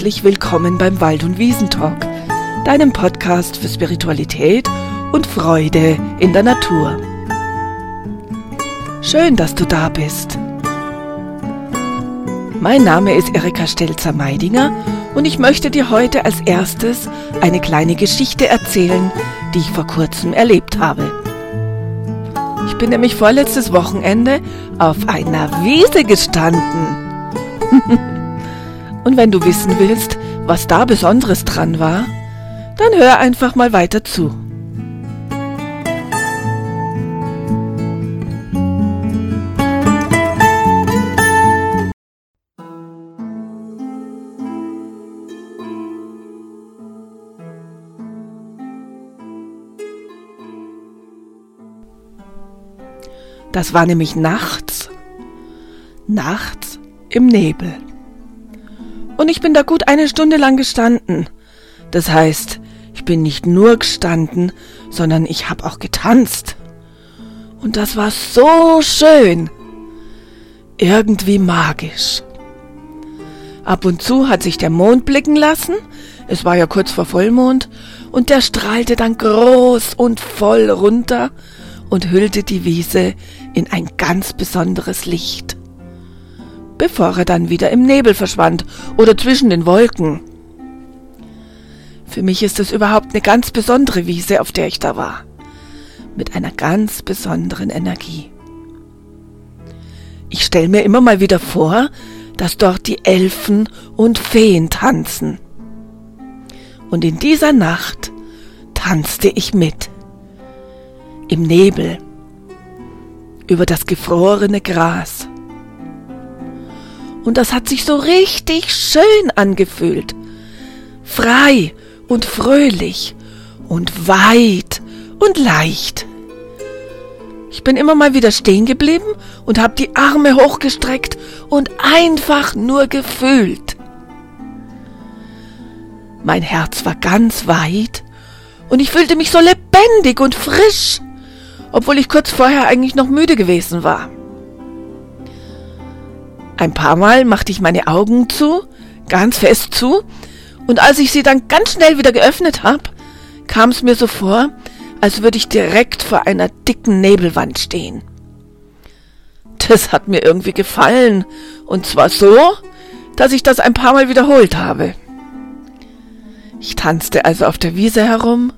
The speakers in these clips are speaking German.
Herzlich willkommen beim Wald- und Wiesentalk, deinem Podcast für Spiritualität und Freude in der Natur. Schön, dass du da bist. Mein Name ist Erika Stelzer-Meidinger und ich möchte dir heute als erstes eine kleine Geschichte erzählen, die ich vor kurzem erlebt habe. Ich bin nämlich vorletztes Wochenende auf einer Wiese gestanden. und wenn du wissen willst, was da Besonderes dran war, dann hör einfach mal weiter zu. Das war nämlich nachts. Nachts im Nebel. Und ich bin da gut eine Stunde lang gestanden. Das heißt, ich bin nicht nur gestanden, sondern ich habe auch getanzt. Und das war so schön. Irgendwie magisch. Ab und zu hat sich der Mond blicken lassen. Es war ja kurz vor Vollmond. Und der strahlte dann groß und voll runter und hüllte die Wiese in ein ganz besonderes Licht, bevor er dann wieder im Nebel verschwand oder zwischen den Wolken. Für mich ist es überhaupt eine ganz besondere Wiese, auf der ich da war, mit einer ganz besonderen Energie. Ich stelle mir immer mal wieder vor, dass dort die Elfen und Feen tanzen. Und in dieser Nacht tanzte ich mit. Im Nebel über das gefrorene Gras. Und das hat sich so richtig schön angefühlt. Frei und fröhlich und weit und leicht. Ich bin immer mal wieder stehen geblieben und habe die Arme hochgestreckt und einfach nur gefühlt. Mein Herz war ganz weit und ich fühlte mich so lebendig und frisch obwohl ich kurz vorher eigentlich noch müde gewesen war. Ein paar Mal machte ich meine Augen zu, ganz fest zu, und als ich sie dann ganz schnell wieder geöffnet habe, kam es mir so vor, als würde ich direkt vor einer dicken Nebelwand stehen. Das hat mir irgendwie gefallen, und zwar so, dass ich das ein paar Mal wiederholt habe. Ich tanzte also auf der Wiese herum,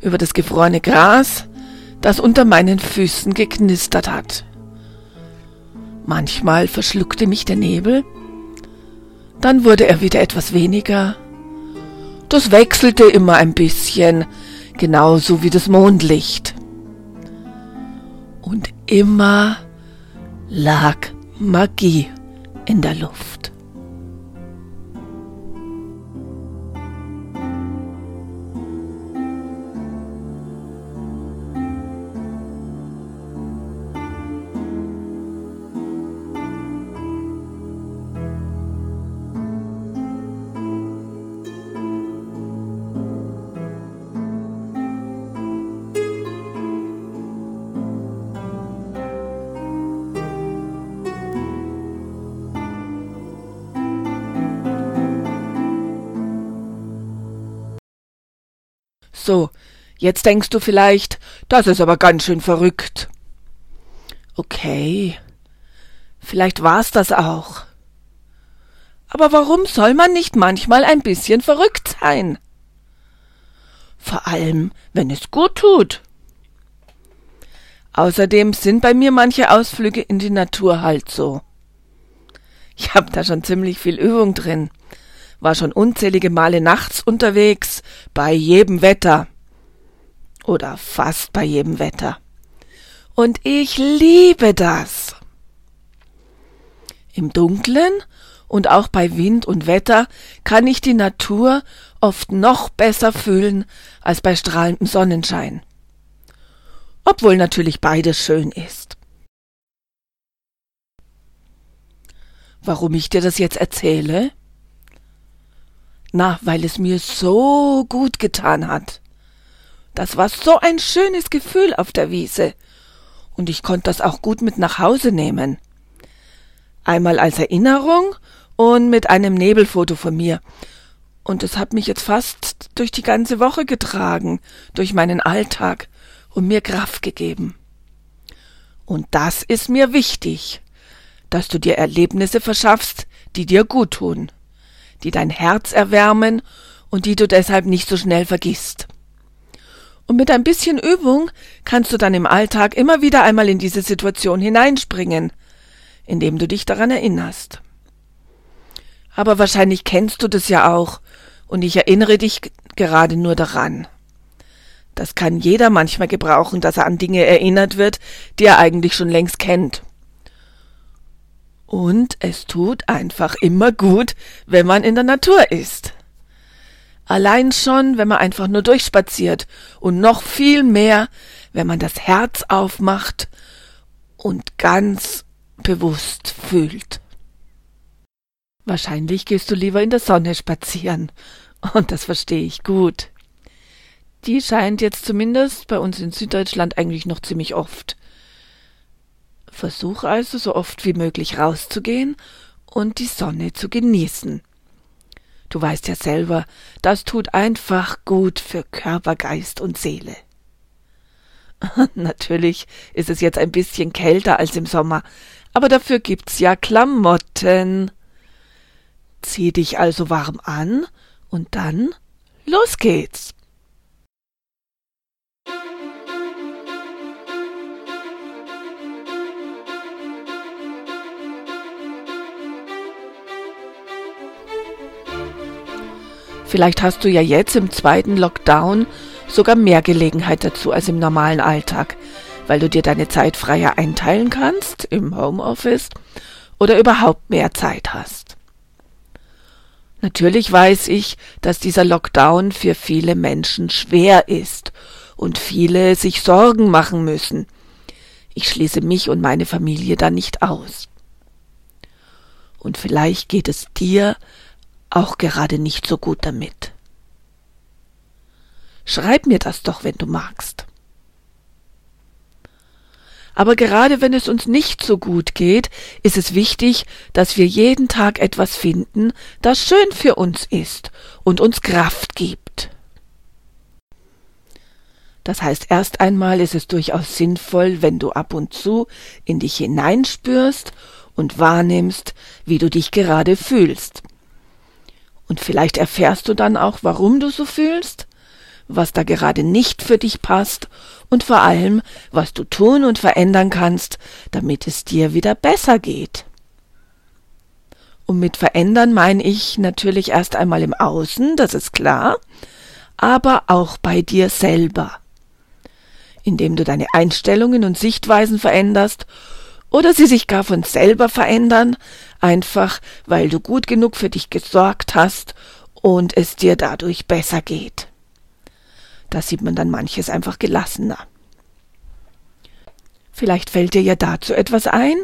über das gefrorene Gras, das unter meinen Füßen geknistert hat. Manchmal verschluckte mich der Nebel, dann wurde er wieder etwas weniger. Das wechselte immer ein bisschen, genauso wie das Mondlicht. Und immer lag Magie in der Luft. So, jetzt denkst du vielleicht, das ist aber ganz schön verrückt. Okay, vielleicht war's das auch. Aber warum soll man nicht manchmal ein bisschen verrückt sein? Vor allem, wenn es gut tut. Außerdem sind bei mir manche Ausflüge in die Natur halt so. Ich hab da schon ziemlich viel Übung drin war schon unzählige Male nachts unterwegs, bei jedem Wetter. Oder fast bei jedem Wetter. Und ich liebe das. Im Dunklen und auch bei Wind und Wetter kann ich die Natur oft noch besser fühlen als bei strahlendem Sonnenschein. Obwohl natürlich beides schön ist. Warum ich dir das jetzt erzähle? Na, weil es mir so gut getan hat. Das war so ein schönes Gefühl auf der Wiese. Und ich konnte das auch gut mit nach Hause nehmen. Einmal als Erinnerung und mit einem Nebelfoto von mir. Und es hat mich jetzt fast durch die ganze Woche getragen, durch meinen Alltag und mir Kraft gegeben. Und das ist mir wichtig, dass du dir Erlebnisse verschaffst, die dir gut tun, die dein Herz erwärmen und die du deshalb nicht so schnell vergisst. Und mit ein bisschen Übung kannst du dann im Alltag immer wieder einmal in diese Situation hineinspringen, indem du dich daran erinnerst. Aber wahrscheinlich kennst du das ja auch, und ich erinnere dich gerade nur daran. Das kann jeder manchmal gebrauchen, dass er an Dinge erinnert wird, die er eigentlich schon längst kennt. Und es tut einfach immer gut, wenn man in der Natur ist. Allein schon, wenn man einfach nur durchspaziert und noch viel mehr, wenn man das Herz aufmacht und ganz bewusst fühlt. Wahrscheinlich gehst du lieber in der Sonne spazieren, und das verstehe ich gut die scheint jetzt zumindest bei uns in Süddeutschland eigentlich noch ziemlich oft. Versuch also so oft wie möglich rauszugehen und die Sonne zu genießen. Du weißt ja selber, das tut einfach gut für Körper, Geist und Seele. Natürlich ist es jetzt ein bisschen kälter als im Sommer, aber dafür gibt's ja Klamotten. Zieh dich also warm an und dann los geht's. Vielleicht hast du ja jetzt im zweiten Lockdown sogar mehr Gelegenheit dazu als im normalen Alltag, weil du dir deine Zeit freier einteilen kannst im Homeoffice oder überhaupt mehr Zeit hast. Natürlich weiß ich, dass dieser Lockdown für viele Menschen schwer ist und viele sich Sorgen machen müssen. Ich schließe mich und meine Familie da nicht aus. Und vielleicht geht es dir auch gerade nicht so gut damit. Schreib mir das doch, wenn du magst. Aber gerade wenn es uns nicht so gut geht, ist es wichtig, dass wir jeden Tag etwas finden, das schön für uns ist und uns Kraft gibt. Das heißt, erst einmal ist es durchaus sinnvoll, wenn du ab und zu in dich hineinspürst und wahrnimmst, wie du dich gerade fühlst. Und vielleicht erfährst du dann auch, warum du so fühlst, was da gerade nicht für dich passt und vor allem, was du tun und verändern kannst, damit es dir wieder besser geht. Und mit verändern meine ich natürlich erst einmal im Außen, das ist klar, aber auch bei dir selber, indem du deine Einstellungen und Sichtweisen veränderst oder sie sich gar von selber verändern, einfach weil du gut genug für dich gesorgt hast und es dir dadurch besser geht. Da sieht man dann manches einfach gelassener. Vielleicht fällt dir ja dazu etwas ein,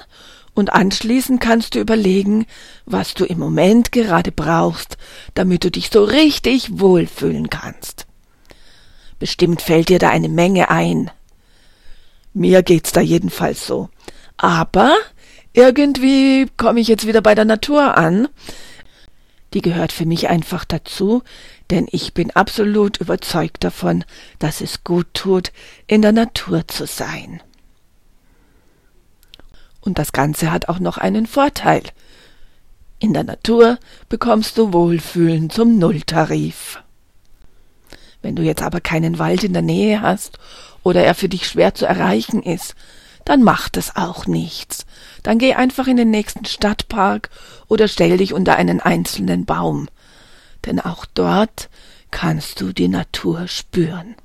und anschließend kannst du überlegen, was du im Moment gerade brauchst, damit du dich so richtig wohlfühlen kannst. Bestimmt fällt dir da eine Menge ein. Mir geht's da jedenfalls so. Aber irgendwie komme ich jetzt wieder bei der Natur an. Die gehört für mich einfach dazu, denn ich bin absolut überzeugt davon, dass es gut tut, in der Natur zu sein. Und das Ganze hat auch noch einen Vorteil. In der Natur bekommst du Wohlfühlen zum Nulltarif. Wenn du jetzt aber keinen Wald in der Nähe hast oder er für dich schwer zu erreichen ist, dann macht es auch nichts. Dann geh einfach in den nächsten Stadtpark oder stell dich unter einen einzelnen Baum. Denn auch dort kannst du die Natur spüren.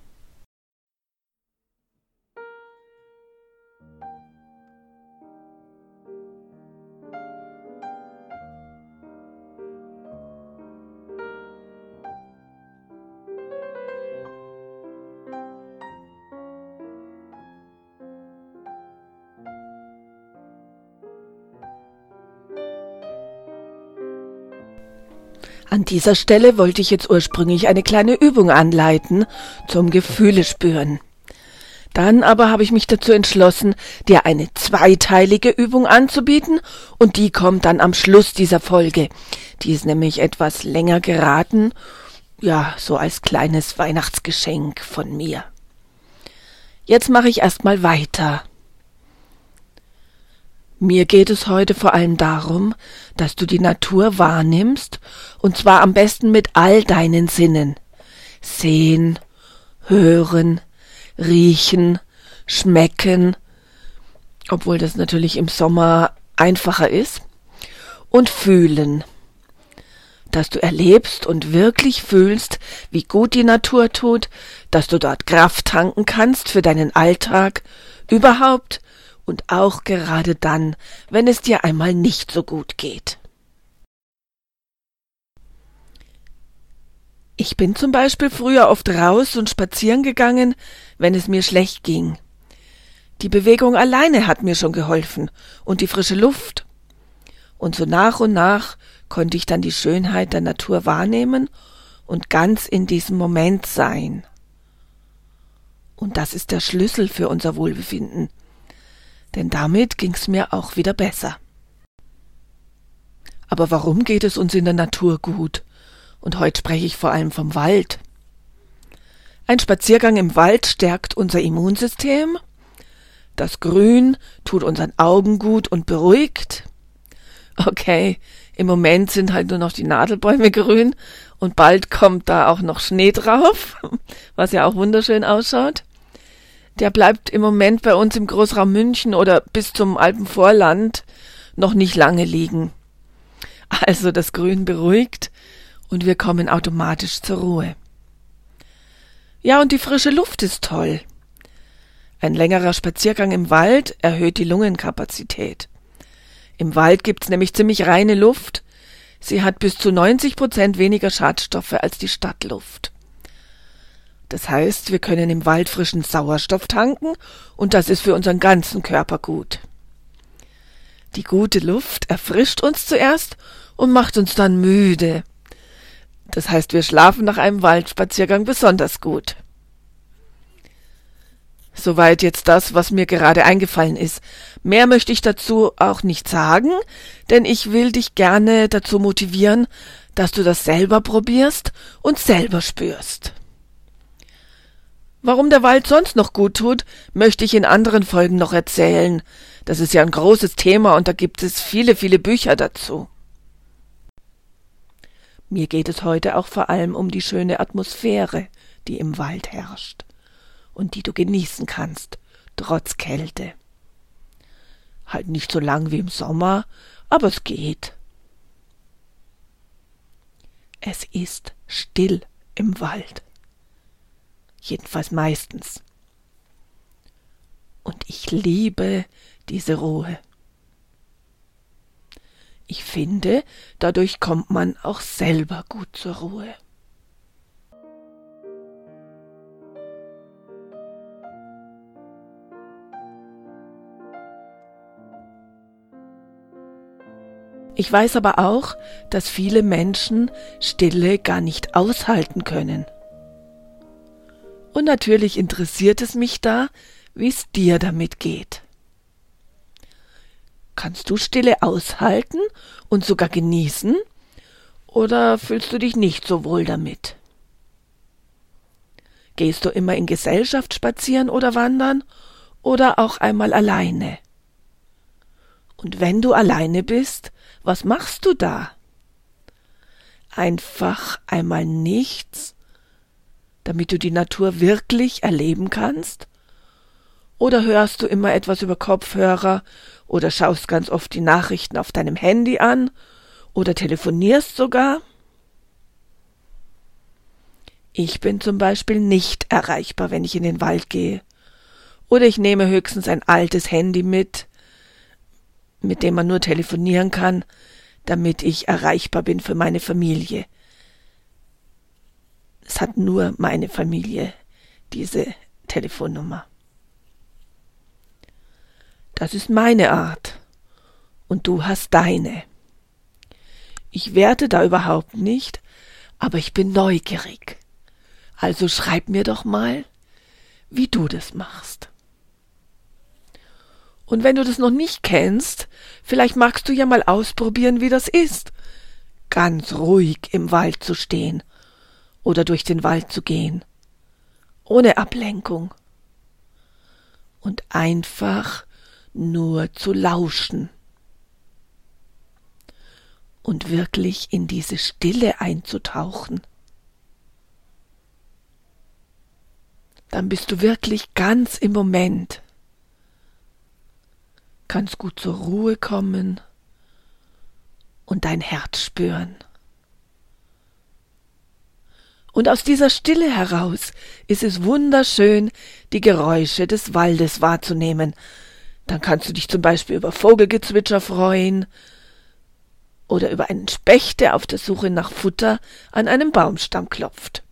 An dieser Stelle wollte ich jetzt ursprünglich eine kleine Übung anleiten zum Gefühle spüren. Dann aber habe ich mich dazu entschlossen, dir eine zweiteilige Übung anzubieten und die kommt dann am Schluss dieser Folge. Die ist nämlich etwas länger geraten, ja, so als kleines Weihnachtsgeschenk von mir. Jetzt mache ich erstmal weiter. Mir geht es heute vor allem darum, dass du die Natur wahrnimmst, und zwar am besten mit all deinen Sinnen. Sehen, hören, riechen, schmecken, obwohl das natürlich im Sommer einfacher ist, und fühlen. Dass du erlebst und wirklich fühlst, wie gut die Natur tut, dass du dort Kraft tanken kannst für deinen Alltag, überhaupt und auch gerade dann, wenn es dir einmal nicht so gut geht. Ich bin zum Beispiel früher oft raus und spazieren gegangen, wenn es mir schlecht ging. Die Bewegung alleine hat mir schon geholfen und die frische Luft. Und so nach und nach konnte ich dann die Schönheit der Natur wahrnehmen und ganz in diesem Moment sein. Und das ist der Schlüssel für unser Wohlbefinden. Denn damit ging's mir auch wieder besser. Aber warum geht es uns in der Natur gut? Und heute spreche ich vor allem vom Wald. Ein Spaziergang im Wald stärkt unser Immunsystem. Das Grün tut unseren Augen gut und beruhigt. Okay, im Moment sind halt nur noch die Nadelbäume grün und bald kommt da auch noch Schnee drauf, was ja auch wunderschön ausschaut. Der bleibt im Moment bei uns im Großraum München oder bis zum Alpenvorland noch nicht lange liegen. Also das Grün beruhigt und wir kommen automatisch zur Ruhe. Ja, und die frische Luft ist toll. Ein längerer Spaziergang im Wald erhöht die Lungenkapazität. Im Wald gibt's nämlich ziemlich reine Luft. Sie hat bis zu 90 Prozent weniger Schadstoffe als die Stadtluft. Das heißt, wir können im Wald frischen Sauerstoff tanken und das ist für unseren ganzen Körper gut. Die gute Luft erfrischt uns zuerst und macht uns dann müde. Das heißt, wir schlafen nach einem Waldspaziergang besonders gut. Soweit jetzt das, was mir gerade eingefallen ist. Mehr möchte ich dazu auch nicht sagen, denn ich will dich gerne dazu motivieren, dass du das selber probierst und selber spürst. Warum der Wald sonst noch gut tut, möchte ich in anderen Folgen noch erzählen. Das ist ja ein großes Thema und da gibt es viele, viele Bücher dazu. Mir geht es heute auch vor allem um die schöne Atmosphäre, die im Wald herrscht und die du genießen kannst, trotz Kälte. Halt nicht so lang wie im Sommer, aber es geht. Es ist still im Wald. Jedenfalls meistens. Und ich liebe diese Ruhe. Ich finde, dadurch kommt man auch selber gut zur Ruhe. Ich weiß aber auch, dass viele Menschen Stille gar nicht aushalten können. Und natürlich interessiert es mich da, wie es dir damit geht. Kannst du Stille aushalten und sogar genießen? Oder fühlst du dich nicht so wohl damit? Gehst du immer in Gesellschaft spazieren oder wandern oder auch einmal alleine? Und wenn du alleine bist, was machst du da? Einfach einmal nichts, damit du die Natur wirklich erleben kannst? Oder hörst du immer etwas über Kopfhörer oder schaust ganz oft die Nachrichten auf deinem Handy an oder telefonierst sogar? Ich bin zum Beispiel nicht erreichbar, wenn ich in den Wald gehe. Oder ich nehme höchstens ein altes Handy mit, mit dem man nur telefonieren kann, damit ich erreichbar bin für meine Familie. Es hat nur meine Familie diese Telefonnummer. Das ist meine Art. Und du hast deine. Ich werte da überhaupt nicht, aber ich bin neugierig. Also schreib mir doch mal, wie du das machst. Und wenn du das noch nicht kennst, vielleicht magst du ja mal ausprobieren, wie das ist, ganz ruhig im Wald zu stehen oder durch den Wald zu gehen, ohne Ablenkung und einfach nur zu lauschen und wirklich in diese Stille einzutauchen. Dann bist du wirklich ganz im Moment, kannst gut zur Ruhe kommen und dein Herz spüren. Und aus dieser Stille heraus ist es wunderschön, die Geräusche des Waldes wahrzunehmen. Dann kannst du dich zum Beispiel über Vogelgezwitscher freuen oder über einen Specht, der auf der Suche nach Futter an einem Baumstamm klopft.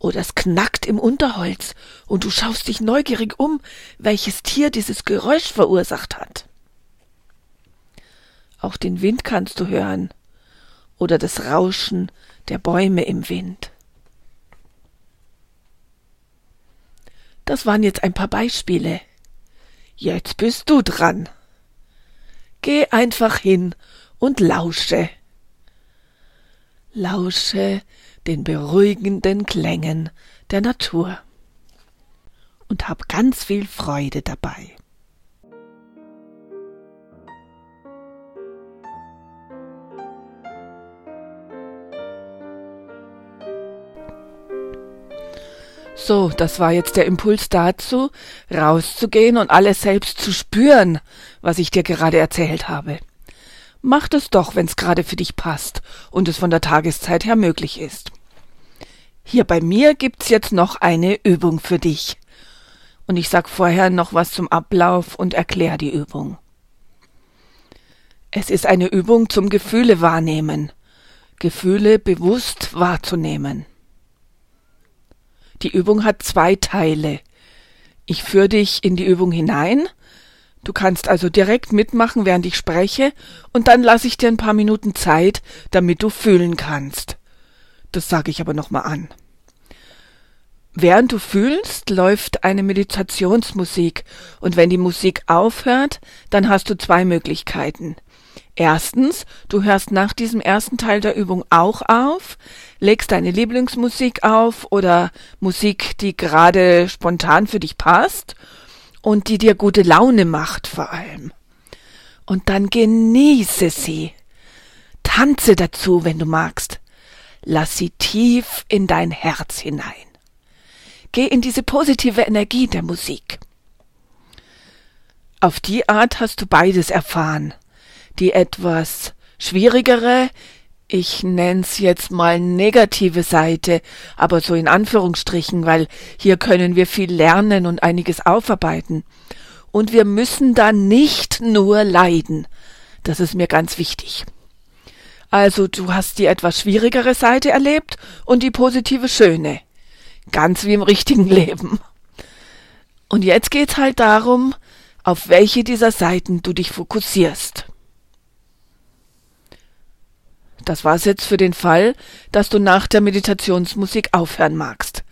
Oder es knackt im Unterholz und du schaust dich neugierig um, welches Tier dieses Geräusch verursacht hat. Auch den Wind kannst du hören oder das Rauschen der Bäume im Wind. Das waren jetzt ein paar Beispiele. Jetzt bist du dran. Geh einfach hin und lausche. Lausche den beruhigenden Klängen der Natur und hab ganz viel Freude dabei. So, das war jetzt der Impuls dazu, rauszugehen und alles selbst zu spüren, was ich dir gerade erzählt habe. Mach das doch, wenn's gerade für dich passt und es von der Tageszeit her möglich ist. Hier bei mir gibt's jetzt noch eine Übung für dich. Und ich sag vorher noch was zum Ablauf und erklär die Übung. Es ist eine Übung zum Gefühle wahrnehmen. Gefühle bewusst wahrzunehmen. Die Übung hat zwei Teile. Ich führe dich in die Übung hinein. Du kannst also direkt mitmachen, während ich spreche, und dann lasse ich dir ein paar Minuten Zeit, damit du fühlen kannst. Das sage ich aber nochmal an. Während du fühlst, läuft eine Meditationsmusik, und wenn die Musik aufhört, dann hast du zwei Möglichkeiten. Erstens, du hörst nach diesem ersten Teil der Übung auch auf, legst deine Lieblingsmusik auf oder Musik, die gerade spontan für dich passt und die dir gute Laune macht vor allem. Und dann genieße sie. Tanze dazu, wenn du magst. Lass sie tief in dein Herz hinein. Geh in diese positive Energie der Musik. Auf die Art hast du beides erfahren die etwas schwierigere, ich nenn's jetzt mal negative Seite, aber so in Anführungsstrichen, weil hier können wir viel lernen und einiges aufarbeiten. Und wir müssen da nicht nur leiden. Das ist mir ganz wichtig. Also du hast die etwas schwierigere Seite erlebt und die positive schöne. Ganz wie im richtigen Leben. Und jetzt geht's halt darum, auf welche dieser Seiten du dich fokussierst. Das war's jetzt für den Fall, dass du nach der Meditationsmusik aufhören magst.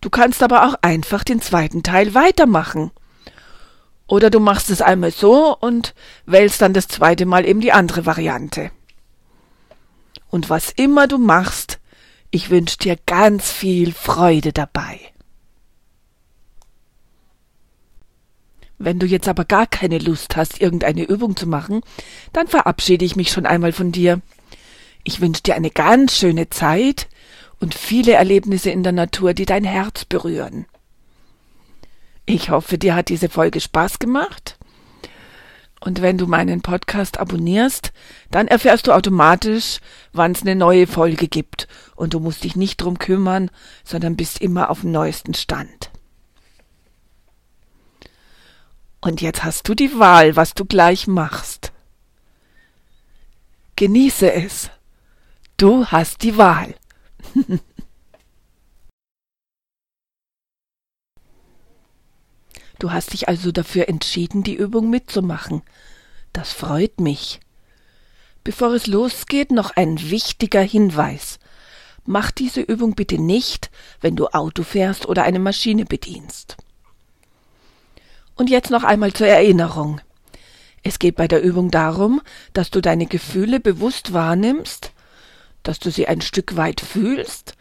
Du kannst aber auch einfach den zweiten Teil weitermachen. Oder du machst es einmal so und wählst dann das zweite Mal eben die andere Variante. Und was immer du machst, ich wünsche dir ganz viel Freude dabei. Wenn du jetzt aber gar keine Lust hast, irgendeine Übung zu machen, dann verabschiede ich mich schon einmal von dir. Ich wünsche dir eine ganz schöne Zeit und viele Erlebnisse in der Natur, die dein Herz berühren. Ich hoffe, dir hat diese Folge Spaß gemacht. Und wenn du meinen Podcast abonnierst, dann erfährst du automatisch, wann es eine neue Folge gibt. Und du musst dich nicht drum kümmern, sondern bist immer auf dem neuesten Stand. Und jetzt hast du die Wahl, was du gleich machst. Genieße es. Du hast die Wahl. du hast dich also dafür entschieden, die Übung mitzumachen. Das freut mich. Bevor es losgeht, noch ein wichtiger Hinweis. Mach diese Übung bitte nicht, wenn du Auto fährst oder eine Maschine bedienst. Und jetzt noch einmal zur Erinnerung. Es geht bei der Übung darum, dass du deine Gefühle bewusst wahrnimmst, dass du sie ein Stück weit fühlst,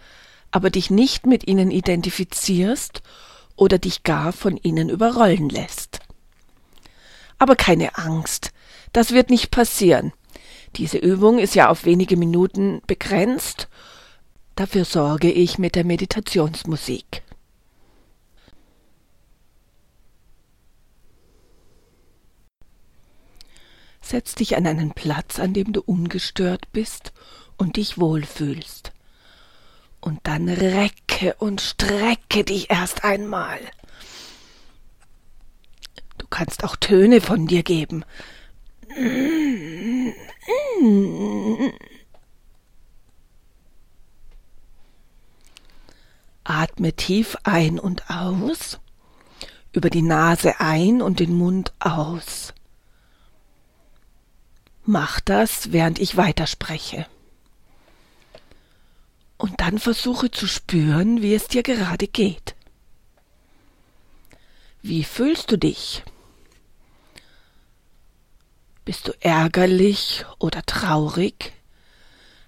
aber dich nicht mit ihnen identifizierst oder dich gar von ihnen überrollen lässt. Aber keine Angst, das wird nicht passieren. Diese Übung ist ja auf wenige Minuten begrenzt. Dafür sorge ich mit der Meditationsmusik. Setz dich an einen Platz, an dem du ungestört bist und dich wohlfühlst. Und dann recke und strecke dich erst einmal. Du kannst auch Töne von dir geben. Atme tief ein und aus, über die Nase ein und den Mund aus. Mach das, während ich weiterspreche. Und dann versuche zu spüren, wie es dir gerade geht. Wie fühlst du dich? Bist du ärgerlich oder traurig?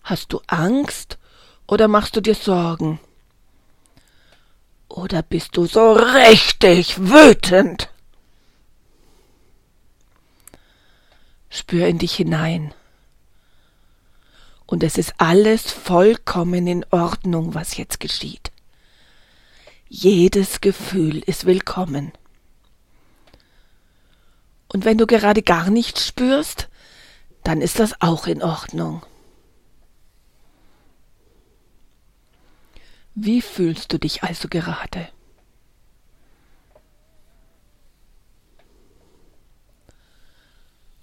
Hast du Angst oder machst du dir Sorgen? Oder bist du so richtig wütend? Spür in dich hinein. Und es ist alles vollkommen in Ordnung, was jetzt geschieht. Jedes Gefühl ist willkommen. Und wenn du gerade gar nichts spürst, dann ist das auch in Ordnung. Wie fühlst du dich also gerade?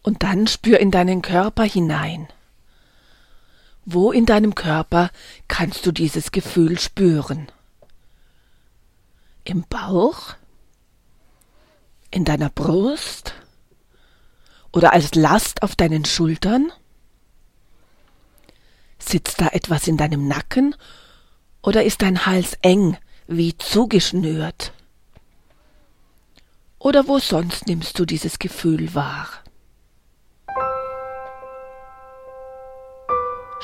Und dann spür in deinen Körper hinein. Wo in deinem Körper kannst du dieses Gefühl spüren? Im Bauch? In deiner Brust? oder als Last auf deinen Schultern? Sitzt da etwas in deinem Nacken oder ist dein Hals eng wie zugeschnürt? Oder wo sonst nimmst du dieses Gefühl wahr?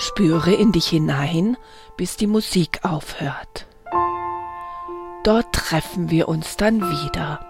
Spüre in dich hinein, bis die Musik aufhört. Dort treffen wir uns dann wieder.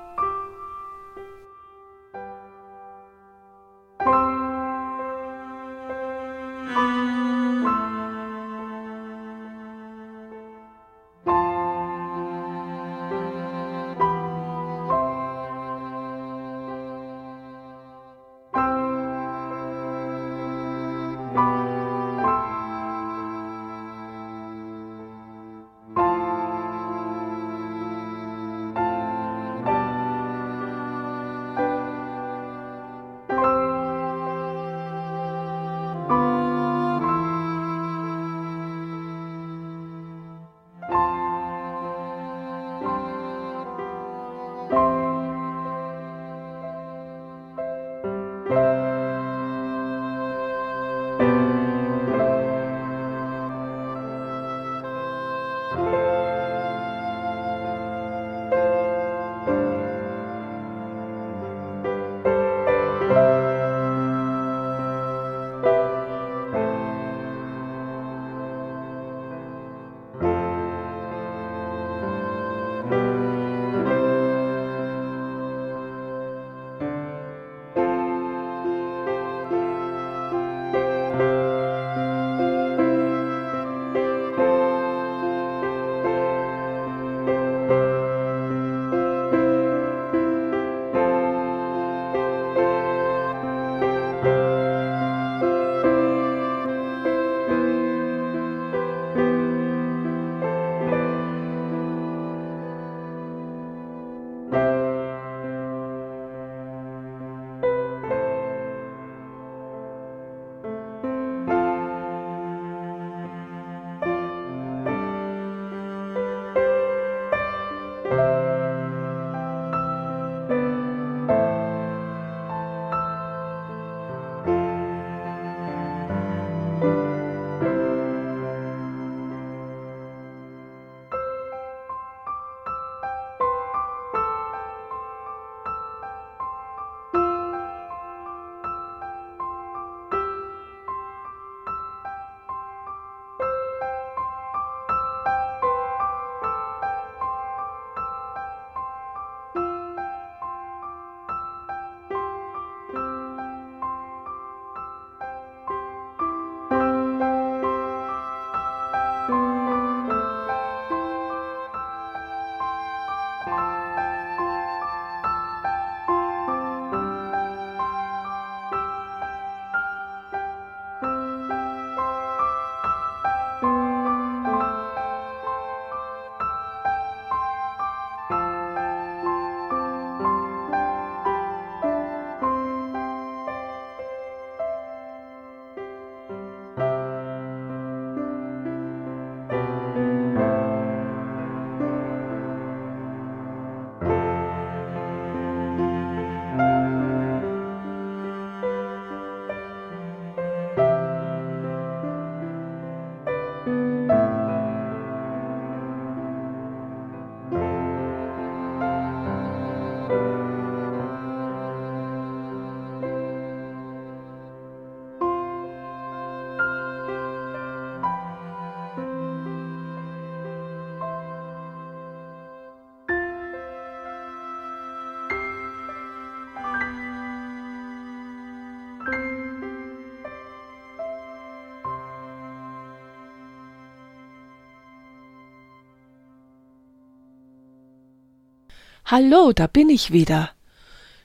Hallo, da bin ich wieder.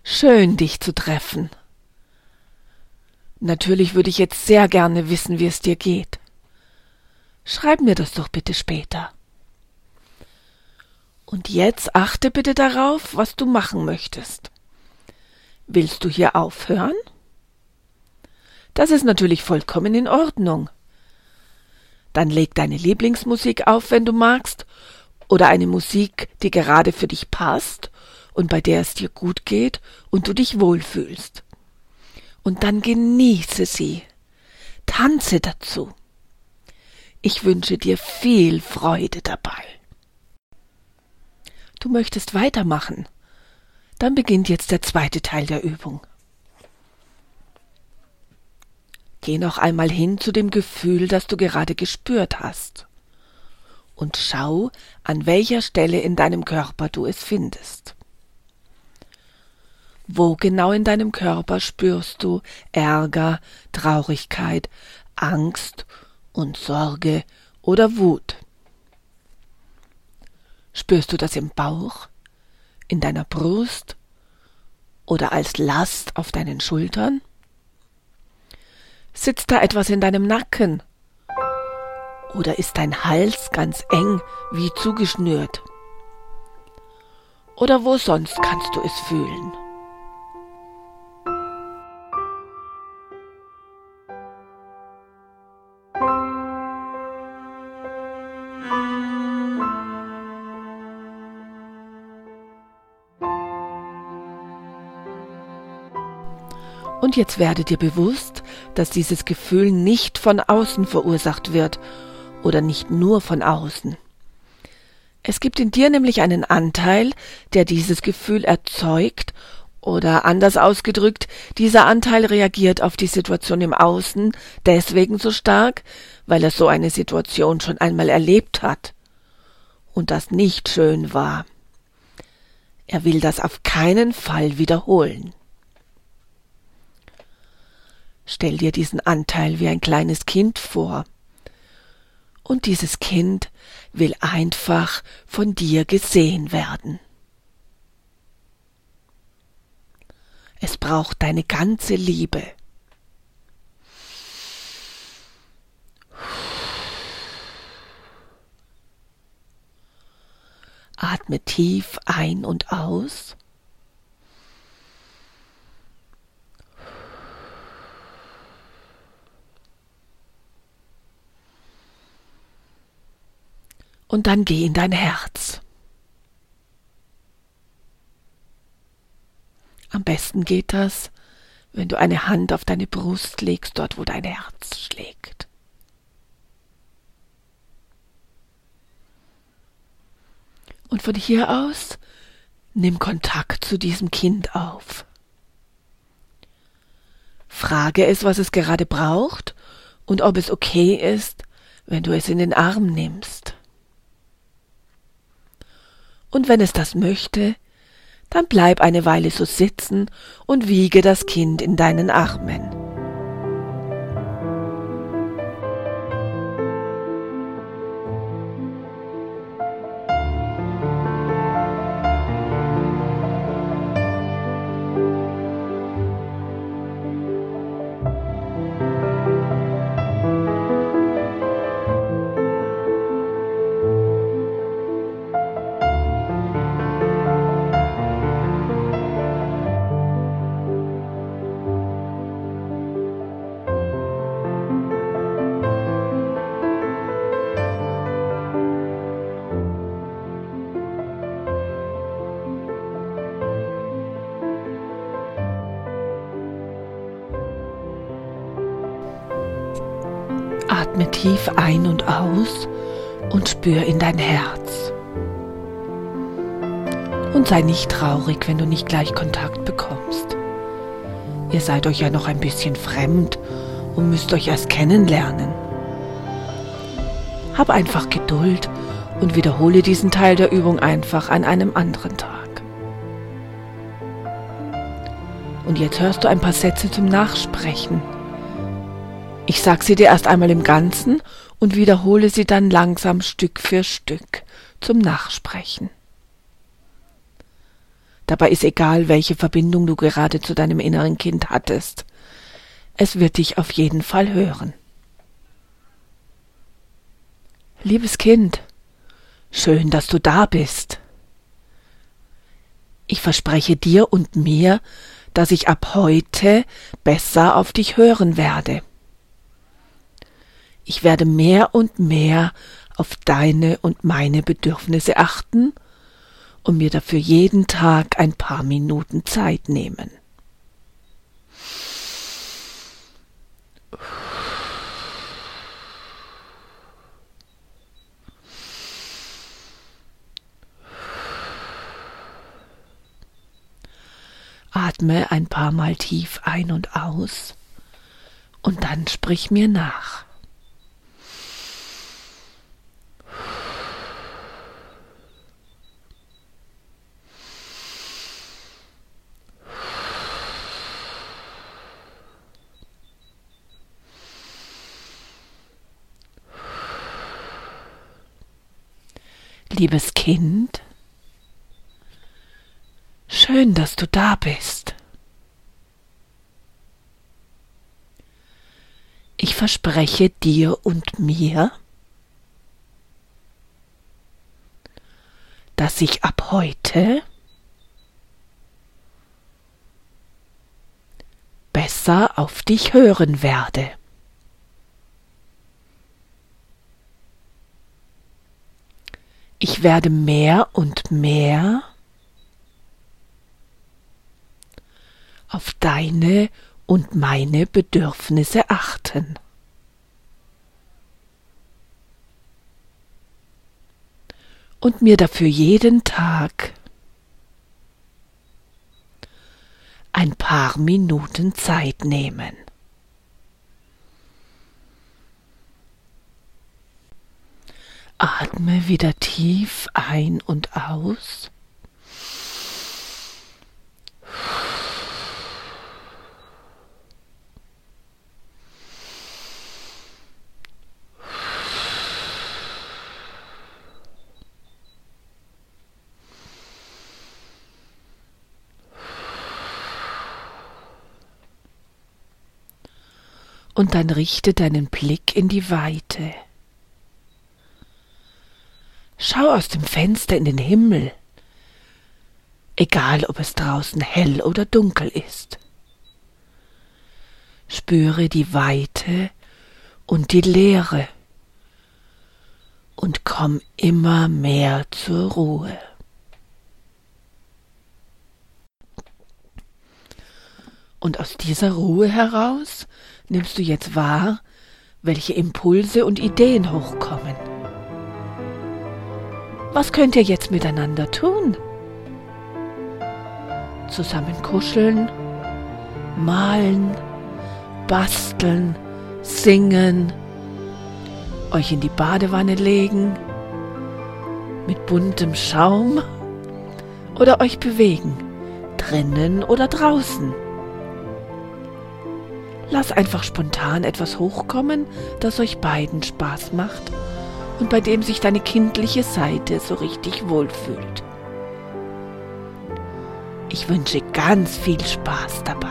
Schön, dich zu treffen. Natürlich würde ich jetzt sehr gerne wissen, wie es dir geht. Schreib mir das doch bitte später. Und jetzt achte bitte darauf, was du machen möchtest. Willst du hier aufhören? Das ist natürlich vollkommen in Ordnung. Dann leg deine Lieblingsmusik auf, wenn du magst, oder eine Musik, die gerade für dich passt und bei der es dir gut geht und du dich wohlfühlst. Und dann genieße sie. Tanze dazu. Ich wünsche dir viel Freude dabei. Du möchtest weitermachen. Dann beginnt jetzt der zweite Teil der Übung. Geh noch einmal hin zu dem Gefühl, das du gerade gespürt hast. Und schau, an welcher Stelle in deinem Körper du es findest. Wo genau in deinem Körper spürst du Ärger, Traurigkeit, Angst und Sorge oder Wut? Spürst du das im Bauch, in deiner Brust oder als Last auf deinen Schultern? Sitzt da etwas in deinem Nacken? Oder ist dein Hals ganz eng wie zugeschnürt? Oder wo sonst kannst du es fühlen? Und jetzt werde dir bewusst, dass dieses Gefühl nicht von außen verursacht wird oder nicht nur von außen. Es gibt in dir nämlich einen Anteil, der dieses Gefühl erzeugt oder anders ausgedrückt, dieser Anteil reagiert auf die Situation im Außen deswegen so stark, weil er so eine Situation schon einmal erlebt hat und das nicht schön war. Er will das auf keinen Fall wiederholen. Stell dir diesen Anteil wie ein kleines Kind vor. Und dieses Kind will einfach von dir gesehen werden. Es braucht deine ganze Liebe. Atme tief ein und aus. Und dann geh in dein Herz. Am besten geht das, wenn du eine Hand auf deine Brust legst, dort wo dein Herz schlägt. Und von hier aus nimm Kontakt zu diesem Kind auf. Frage es, was es gerade braucht und ob es okay ist, wenn du es in den Arm nimmst und wenn es das möchte, dann bleib eine Weile so sitzen und wiege das Kind in deinen Armen. Aus und spür in dein Herz. Und sei nicht traurig, wenn du nicht gleich Kontakt bekommst. Ihr seid euch ja noch ein bisschen fremd und müsst euch erst kennenlernen. Hab einfach Geduld und wiederhole diesen Teil der Übung einfach an einem anderen Tag. Und jetzt hörst du ein paar Sätze zum Nachsprechen. Ich sag sie dir erst einmal im Ganzen und wiederhole sie dann langsam Stück für Stück zum Nachsprechen. Dabei ist egal, welche Verbindung du gerade zu deinem inneren Kind hattest. Es wird dich auf jeden Fall hören. Liebes Kind, schön, dass du da bist. Ich verspreche dir und mir, dass ich ab heute besser auf dich hören werde. Ich werde mehr und mehr auf deine und meine Bedürfnisse achten und mir dafür jeden Tag ein paar Minuten Zeit nehmen. Atme ein paar Mal tief ein und aus und dann sprich mir nach. Liebes Kind, schön, dass du da bist. Ich verspreche dir und mir, dass ich ab heute besser auf dich hören werde. Ich werde mehr und mehr auf deine und meine Bedürfnisse achten. Und mir dafür jeden Tag ein paar Minuten Zeit nehmen. Atme wieder tief ein und aus. Und dann richte deinen Blick in die Weite. Schau aus dem Fenster in den Himmel, egal ob es draußen hell oder dunkel ist. Spüre die Weite und die Leere und komm immer mehr zur Ruhe. Und aus dieser Ruhe heraus nimmst du jetzt wahr, welche Impulse und Ideen hochkommen. Was könnt ihr jetzt miteinander tun? Zusammen kuscheln, malen, basteln, singen, euch in die Badewanne legen, mit buntem Schaum oder euch bewegen, drinnen oder draußen. Lass einfach spontan etwas hochkommen, das euch beiden Spaß macht und bei dem sich deine kindliche Seite so richtig wohlfühlt. Ich wünsche ganz viel Spaß dabei.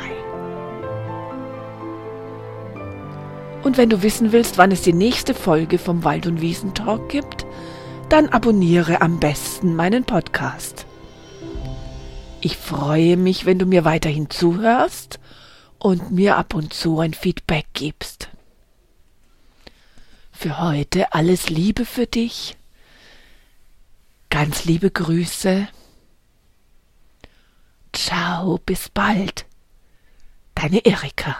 Und wenn du wissen willst, wann es die nächste Folge vom Wald- und Wiesentalk gibt, dann abonniere am besten meinen Podcast. Ich freue mich, wenn du mir weiterhin zuhörst und mir ab und zu ein Feedback gibst für heute alles Liebe für dich. Ganz liebe Grüße. Ciao, bis bald. Deine Erika.